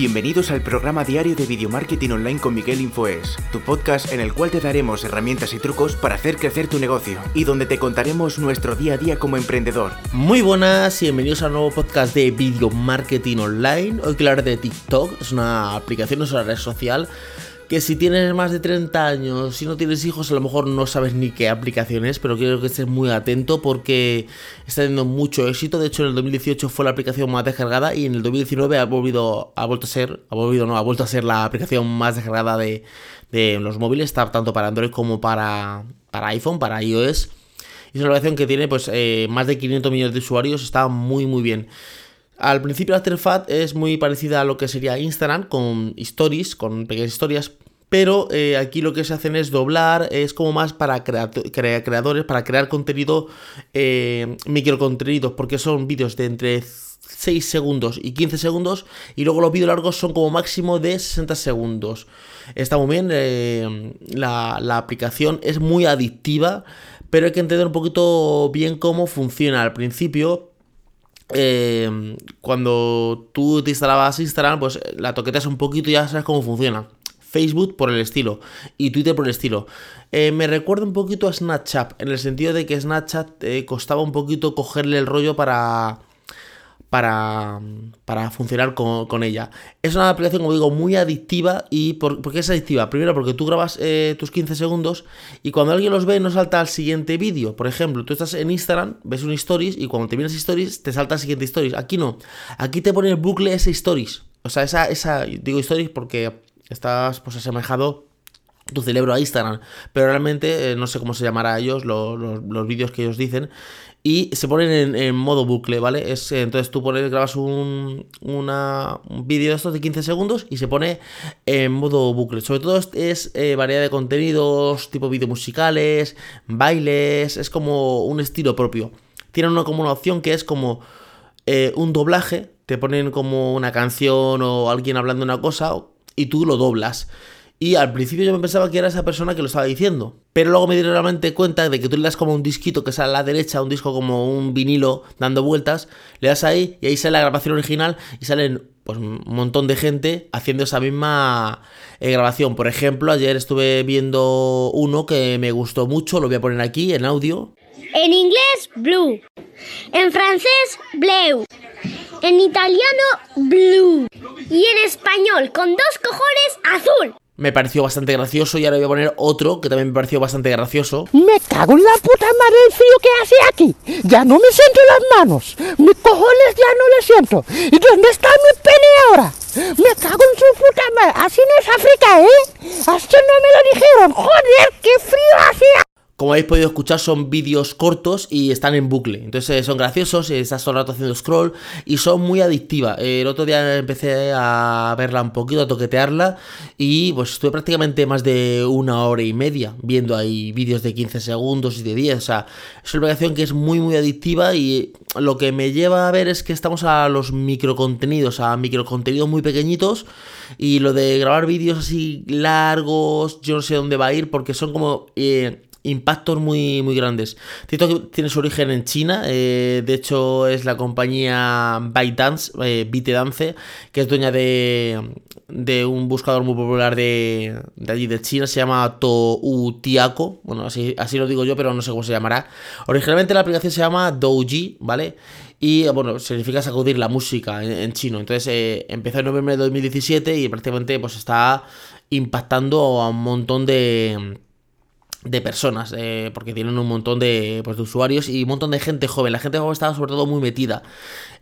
Bienvenidos al programa diario de Video Marketing Online con Miguel Infoes, tu podcast en el cual te daremos herramientas y trucos para hacer crecer tu negocio y donde te contaremos nuestro día a día como emprendedor. Muy buenas y bienvenidos a nuevo podcast de Video Marketing Online. Hoy quiero hablar de TikTok, es una aplicación, es una red social que si tienes más de 30 años, si no tienes hijos, a lo mejor no sabes ni qué aplicación es, pero quiero que estés muy atento porque está teniendo mucho éxito. De hecho, en el 2018 fue la aplicación más descargada y en el 2019 ha volvido, ha vuelto a ser, ha volvido, no, ha vuelto a ser la aplicación más descargada de, los móviles, está tanto para Android como para, para iPhone, para iOS. Y es una aplicación que tiene pues eh, más de 500 millones de usuarios, está muy muy bien. Al principio la interfaz es muy parecida a lo que sería Instagram, con stories, con pequeñas historias, pero eh, aquí lo que se hacen es doblar, es como más para creadores, para crear contenido, eh, microcontenidos, porque son vídeos de entre 6 segundos y 15 segundos, y luego los vídeos largos son como máximo de 60 segundos. Está muy bien, eh, la, la aplicación es muy adictiva, pero hay que entender un poquito bien cómo funciona. Al principio eh, cuando tú te instalabas Instagram, pues la toqueteas un poquito y ya sabes cómo funciona. Facebook por el estilo y Twitter por el estilo. Eh, me recuerda un poquito a Snapchat, en el sentido de que Snapchat eh, costaba un poquito cogerle el rollo para para, para funcionar con, ella. Es una aplicación, como digo, muy adictiva. ¿Y por, qué es adictiva? Primero porque tú grabas eh, tus 15 segundos y cuando alguien los ve no salta al siguiente vídeo. Por ejemplo, tú estás en Instagram, ves un stories y cuando terminas stories te salta al siguiente stories. Aquí no. Aquí te pone el bucle ese stories. O sea, esa, esa digo stories porque estás pues asemejado tu cerebro a Instagram, pero realmente eh, no sé cómo se llamará a ellos los, vídeos que ellos dicen y se ponen en, modo bucle, ¿vale? Es, entonces tú pones, grabas un, una, un vídeo de estos de 15 segundos y se pone en modo bucle. Sobre todo es, eh, variedad de contenidos, tipo vídeos musicales, bailes, es como un estilo propio. Tienen una, como una opción que es como eh, un doblaje, te ponen como una canción o alguien hablando una cosa y tú lo doblas. Y al principio yo me pensaba que era esa persona que lo estaba diciendo. Pero luego me di realmente cuenta de que tú le das como un disquito que sale a la derecha, un disco como un vinilo dando vueltas, le das ahí y ahí sale la grabación original y salen pues un montón de gente haciendo esa misma eh, grabación. Por ejemplo, ayer estuve viendo uno que me gustó mucho, lo voy a poner aquí en audio. En inglés, blue. En francés, bleu. En italiano, blue. Y en español, con dos cojones, azul me pareció bastante gracioso y ahora voy a poner otro que también me pareció bastante gracioso. Me cago en la puta madre del frío que hace aquí. Ya no me siento las manos. Mis cojones ya no le siento. ¿Y dónde está mi pene ahora? Me cago en su puta madre. Así no es África, ¿eh? Así no me lo dijeron. Joder, qué frío. Como habéis podido escuchar, son vídeos cortos y están en bucle. Entonces eh, son graciosos, estás todo el rato haciendo scroll y son muy adictivas. El otro día empecé a verla un poquito, a toquetearla y pues estuve prácticamente más de una hora y media viendo ahí vídeos de 15 segundos y de 10. O sea, es una aplicación que es muy, muy adictiva y lo que me lleva a ver es que estamos a los microcontenidos, a microcontenidos muy pequeñitos y lo de grabar vídeos así largos, yo no sé dónde va a ir porque son como... Eh, impactos muy, muy grandes. TikTok tiene su origen en China, eh, de hecho es la compañía ByteDance, eh, ByteDance, que es dueña de, de un buscador muy popular de, de allí de China, se llama Toutiako, bueno, así, así lo digo yo, pero no sé cómo se llamará. Originalmente la aplicación se llama Douji, ¿vale? Y bueno, significa sacudir la música en, chino. Entonces eh, empezó en noviembre de 2017 y prácticamente pues está impactando a un montón de de personas, eh, porque tienen un montón de, pues, de, usuarios y un montón de gente joven. La gente joven está sobre todo muy metida.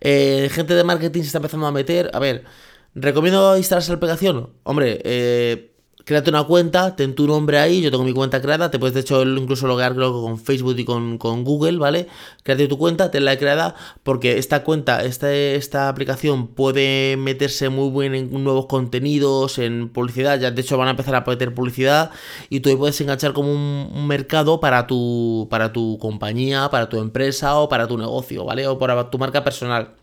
Eh, gente de marketing se está empezando a meter. A ver, ¿recomiendo instalarse la aplicación? Hombre, eh, créate una cuenta, ten tu nombre ahí, yo tengo mi cuenta creada, te puedes de hecho incluso logar creo con Facebook y con, Google, ¿vale? Créate tu cuenta, tenla creada, porque esta cuenta, esta, esta aplicación puede meterse muy bien en nuevos contenidos, en publicidad, ya de hecho van a empezar a meter publicidad y tú puedes enganchar como un, mercado para tu, para tu compañía, para tu empresa o para tu negocio, ¿vale? O para tu marca personal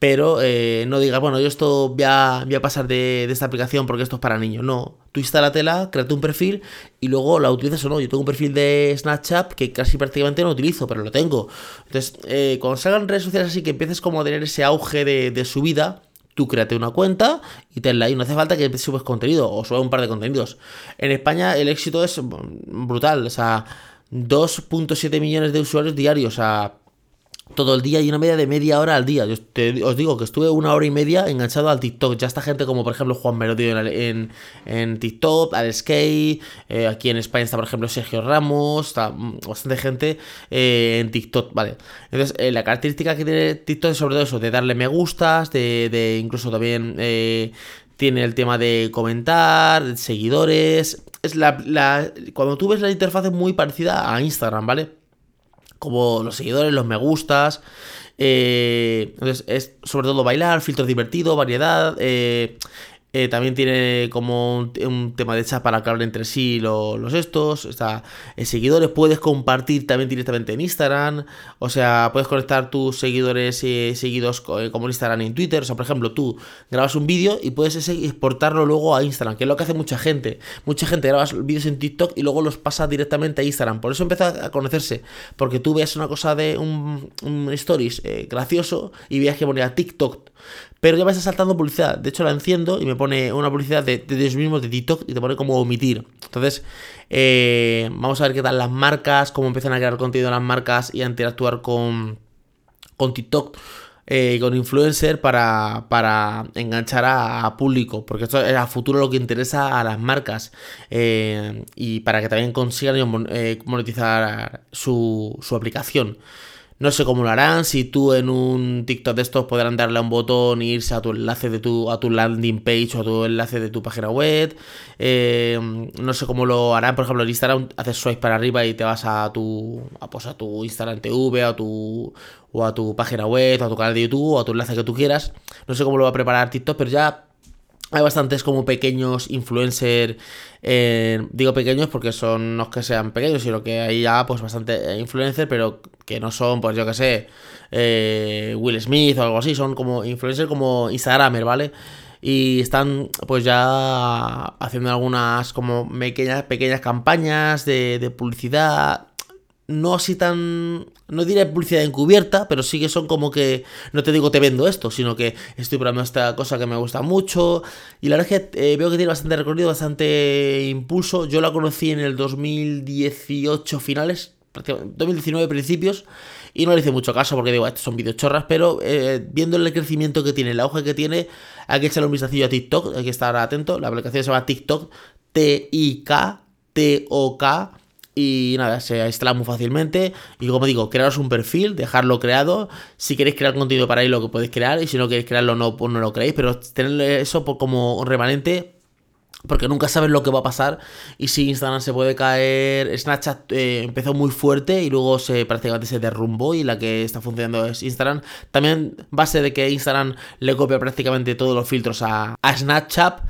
pero eh, no digas, bueno, yo esto voy a, voy a pasar de, esta aplicación porque esto es para niños. No, tú instálatela, créate un perfil y luego la utilizas o no. Yo tengo un perfil de Snapchat que casi prácticamente no utilizo, pero lo tengo. Entonces, eh, cuando salgan redes sociales así que empieces como a tener ese auge de, de subida, Tú créate una cuenta y tenla ahí. No hace falta que subes contenido o subas un par de contenidos. En España el éxito es brutal. O sea, 2.7 millones de usuarios diarios. O todo el día y una media de media hora al día. Yo os digo que estuve una hora y media enganchado al TikTok. Ya está gente como por ejemplo Juan Merodio en, en, TikTok, Alex Skate, eh, aquí en España está por ejemplo Sergio Ramos, está bastante gente eh, en TikTok, ¿vale? Entonces eh, la característica que tiene TikTok es sobre todo eso, de darle me gustas, de, de incluso también tiene el tema de comentar, seguidores. Es la, la, cuando tú ves la interfaz es muy parecida a Instagram, ¿vale? Como los seguidores, los me gustas. Eh, entonces es sobre todo bailar, filtros divertidos, variedad. Eh, eh, también tiene como un, tema de chat para que entre sí los, estos. Está en seguidores. Puedes compartir también directamente en Instagram. O sea, puedes conectar tus seguidores eh, seguidos eh, como en Instagram y en Twitter. O sea, por ejemplo, tú grabas un vídeo y puedes exportarlo luego a Instagram, que es lo que hace mucha gente. Mucha gente graba vídeos en TikTok y luego los pasa directamente a Instagram. Por eso empieza a conocerse. Porque tú ves una cosa de un, stories gracioso y veas que ponía TikTok pero ya me está saltando publicidad. De hecho, la enciendo y me pone una publicidad de, de ellos mismos, de TikTok, y te pone como omitir. Entonces, eh, vamos a ver qué tal las marcas, cómo empiezan a crear contenido las marcas y a interactuar con, con TikTok. Eh, con influencer para, para enganchar a, público, porque esto es a futuro lo que interesa a las marcas eh, y para que también consigan monetizar su, su aplicación. No sé cómo lo harán, si tú en un TikTok de estos podrán darle a un botón e irse a tu enlace de tu, a tu landing page o a tu enlace de tu página web. Eh, no sé cómo lo harán, por ejemplo, en Instagram haces swipe para arriba y te vas a tu, a, pues a tu Instagram TV a tu, o a tu página web o a tu canal de YouTube o a tu enlace que tú quieras. No sé cómo lo va a preparar TikTok, pero ya hay bastantes como pequeños influencers, eh, digo pequeños porque son no que sean pequeños, sino que hay ya pues bastante influencers, pero que no son, pues yo que sé, eh, Will Smith o algo así, son como influencers como Instagramer, ¿vale? Y están pues ya haciendo algunas como pequeñas, pequeñas campañas de, de publicidad no así tan. No diré publicidad encubierta, pero sí que son como que. No te digo te vendo esto, sino que estoy probando esta cosa que me gusta mucho. Y la verdad es que eh, veo que tiene bastante recorrido, bastante impulso. Yo la conocí en el 2018 finales, 2019 principios. Y no le hice mucho caso porque digo, estos son videos chorras, pero eh, viendo el crecimiento que tiene, el auge que tiene, hay que echarle un vistacillo a TikTok, hay que estar atento. La aplicación se llama TikTok, T-I-K, T-O-K. Y nada, se instala muy fácilmente. Y como digo, crearos un perfil, dejarlo creado. Si queréis crear contenido para ahí, lo que podéis crear. Y si no queréis crearlo, no, pues no lo creéis. Pero tener eso como remanente porque nunca sabes lo que va a pasar y si Instagram se puede caer. Snapchat eh, empezó muy fuerte y luego se prácticamente se derrumbó y la que está funcionando es Instagram. También base de que Instagram le copia prácticamente todos los filtros a, a Snapchat.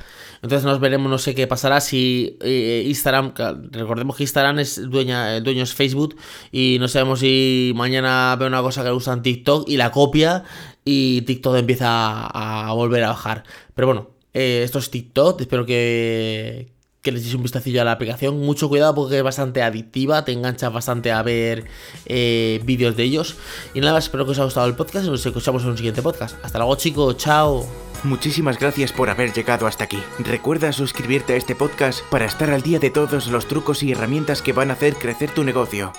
Entonces nos veremos, no sé qué pasará si eh, Instagram, recordemos que Instagram es dueña, el dueño es Facebook y no sabemos si mañana ve una cosa que en TikTok y la copia y TikTok empieza a, volver a bajar. Pero bueno, eh, esto es TikTok, espero que, que les echéis un vistacillo a la aplicación. Mucho cuidado porque es bastante adictiva, te enganchas bastante a ver eh, vídeos de ellos. Y nada, espero que os haya gustado el podcast y nos escuchamos en un siguiente podcast. Hasta luego chicos, chao. Muchísimas gracias por haber llegado hasta aquí. Recuerda suscribirte a este podcast para estar al día de todos los trucos y herramientas que van a hacer crecer tu negocio.